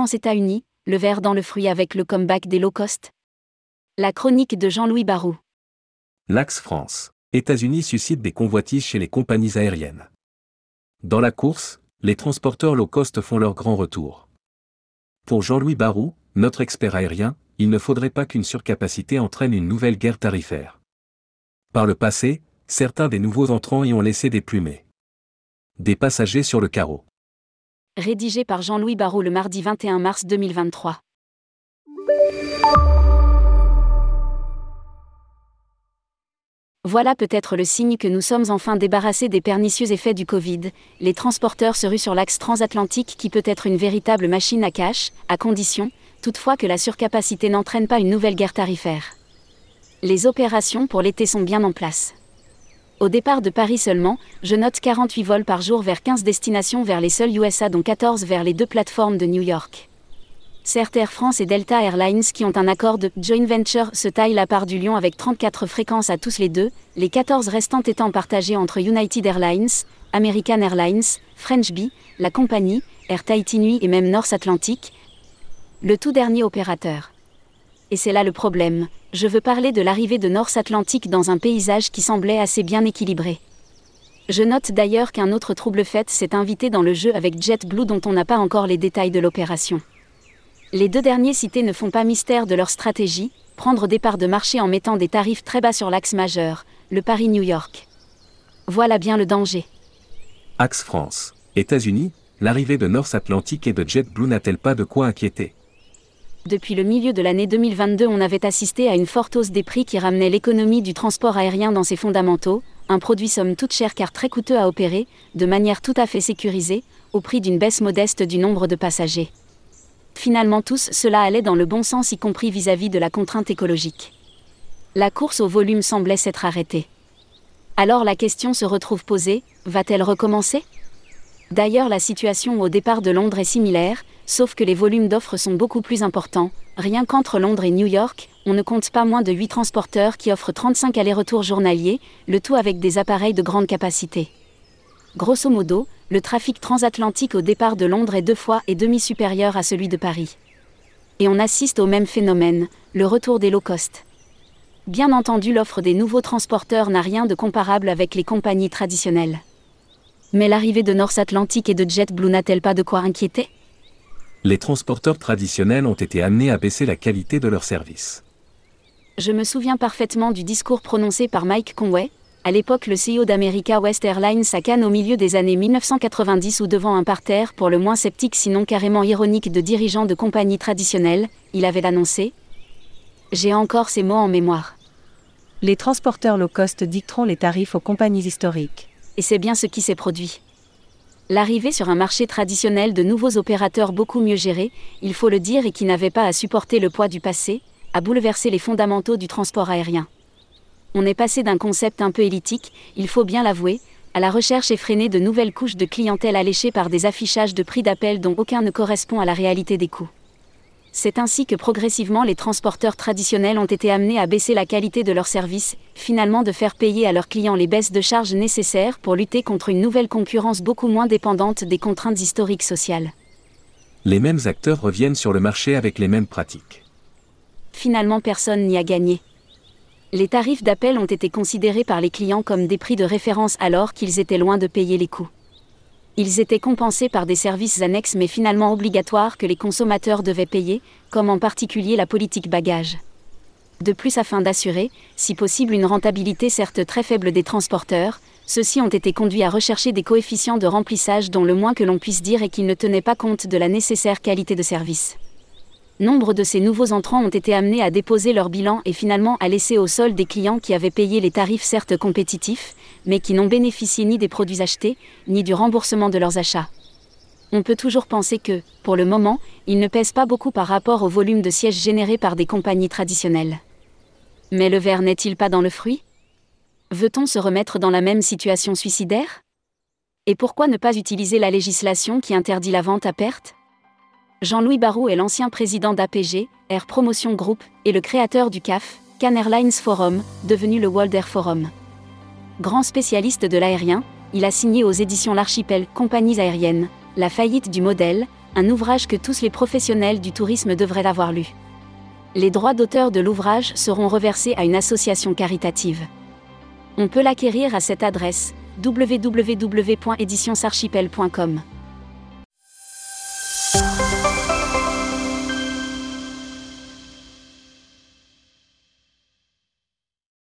France-États-Unis, le verre dans le fruit avec le comeback des low cost La chronique de Jean-Louis Barou. L'Axe France. États-Unis suscite des convoitises chez les compagnies aériennes. Dans la course, les transporteurs low cost font leur grand retour. Pour Jean-Louis Barou, notre expert aérien, il ne faudrait pas qu'une surcapacité entraîne une nouvelle guerre tarifaire. Par le passé, certains des nouveaux entrants y ont laissé des plumées. Des passagers sur le carreau. Rédigé par Jean-Louis Barrault le mardi 21 mars 2023. Voilà peut-être le signe que nous sommes enfin débarrassés des pernicieux effets du Covid. Les transporteurs se ruent sur l'axe transatlantique qui peut être une véritable machine à cash, à condition, toutefois que la surcapacité n'entraîne pas une nouvelle guerre tarifaire. Les opérations pour l'été sont bien en place. Au départ de Paris seulement, je note 48 vols par jour vers 15 destinations vers les seuls USA dont 14 vers les deux plateformes de New York. Certes Air France et Delta Airlines qui ont un accord de joint venture se taillent la part du lion avec 34 fréquences à tous les deux, les 14 restantes étant partagées entre United Airlines, American Airlines, French Bee, la compagnie, Air Tahiti et même North Atlantic, le tout dernier opérateur. Et c'est là le problème, je veux parler de l'arrivée de North Atlantic dans un paysage qui semblait assez bien équilibré. Je note d'ailleurs qu'un autre trouble fait s'est invité dans le jeu avec JetBlue dont on n'a pas encore les détails de l'opération. Les deux derniers cités ne font pas mystère de leur stratégie, prendre des parts de marché en mettant des tarifs très bas sur l'axe majeur, le Paris-New York. Voilà bien le danger. Axe France, États-Unis, l'arrivée de North Atlantic et de JetBlue n'a-t-elle pas de quoi inquiéter? Depuis le milieu de l'année 2022, on avait assisté à une forte hausse des prix qui ramenait l'économie du transport aérien dans ses fondamentaux, un produit somme toute cher car très coûteux à opérer, de manière tout à fait sécurisée, au prix d'une baisse modeste du nombre de passagers. Finalement tous cela allait dans le bon sens y compris vis-à-vis -vis de la contrainte écologique. La course au volume semblait s'être arrêtée. Alors la question se retrouve posée, va-t-elle recommencer? D'ailleurs la situation au départ de Londres est similaire, sauf que les volumes d'offres sont beaucoup plus importants. Rien qu'entre Londres et New York, on ne compte pas moins de 8 transporteurs qui offrent 35 allers-retours journaliers, le tout avec des appareils de grande capacité. Grosso modo, le trafic transatlantique au départ de Londres est deux fois et demi supérieur à celui de Paris. Et on assiste au même phénomène, le retour des low cost. Bien entendu, l'offre des nouveaux transporteurs n'a rien de comparable avec les compagnies traditionnelles. Mais l'arrivée de North Atlantic et de JetBlue n'a-t-elle pas de quoi inquiéter? Les transporteurs traditionnels ont été amenés à baisser la qualité de leurs services. Je me souviens parfaitement du discours prononcé par Mike Conway, à l'époque le CEO d'America West Airlines à Cannes au milieu des années 1990 ou devant un parterre pour le moins sceptique sinon carrément ironique de dirigeants de compagnies traditionnelles, il avait annoncé J'ai encore ces mots en mémoire. Les transporteurs low cost dicteront les tarifs aux compagnies historiques et c'est bien ce qui s'est produit. L'arrivée sur un marché traditionnel de nouveaux opérateurs beaucoup mieux gérés, il faut le dire, et qui n'avaient pas à supporter le poids du passé, a bouleversé les fondamentaux du transport aérien. On est passé d'un concept un peu élitique, il faut bien l'avouer, à la recherche effrénée de nouvelles couches de clientèle alléchées par des affichages de prix d'appel dont aucun ne correspond à la réalité des coûts. C'est ainsi que progressivement les transporteurs traditionnels ont été amenés à baisser la qualité de leurs services, finalement de faire payer à leurs clients les baisses de charges nécessaires pour lutter contre une nouvelle concurrence beaucoup moins dépendante des contraintes historiques sociales. Les mêmes acteurs reviennent sur le marché avec les mêmes pratiques. Finalement personne n'y a gagné. Les tarifs d'appel ont été considérés par les clients comme des prix de référence alors qu'ils étaient loin de payer les coûts. Ils étaient compensés par des services annexes mais finalement obligatoires que les consommateurs devaient payer, comme en particulier la politique bagage. De plus afin d'assurer, si possible, une rentabilité certes très faible des transporteurs, ceux-ci ont été conduits à rechercher des coefficients de remplissage dont le moins que l'on puisse dire est qu'ils ne tenaient pas compte de la nécessaire qualité de service nombre de ces nouveaux entrants ont été amenés à déposer leur bilan et finalement à laisser au sol des clients qui avaient payé les tarifs certes compétitifs, mais qui n'ont bénéficié ni des produits achetés, ni du remboursement de leurs achats. On peut toujours penser que, pour le moment, ils ne pèsent pas beaucoup par rapport au volume de sièges générés par des compagnies traditionnelles. Mais le verre n'est-il pas dans le fruit? Veut-on se remettre dans la même situation suicidaire? Et pourquoi ne pas utiliser la législation qui interdit la vente à perte? Jean-Louis Barrault est l'ancien président d'APG, Air Promotion Group, et le créateur du CAF, Can Airlines Forum, devenu le World Air Forum. Grand spécialiste de l'aérien, il a signé aux éditions L'Archipel Compagnies aériennes, La faillite du modèle, Un ouvrage que tous les professionnels du tourisme devraient avoir lu. Les droits d'auteur de l'ouvrage seront reversés à une association caritative. On peut l'acquérir à cette adresse www.éditionsarchipel.com.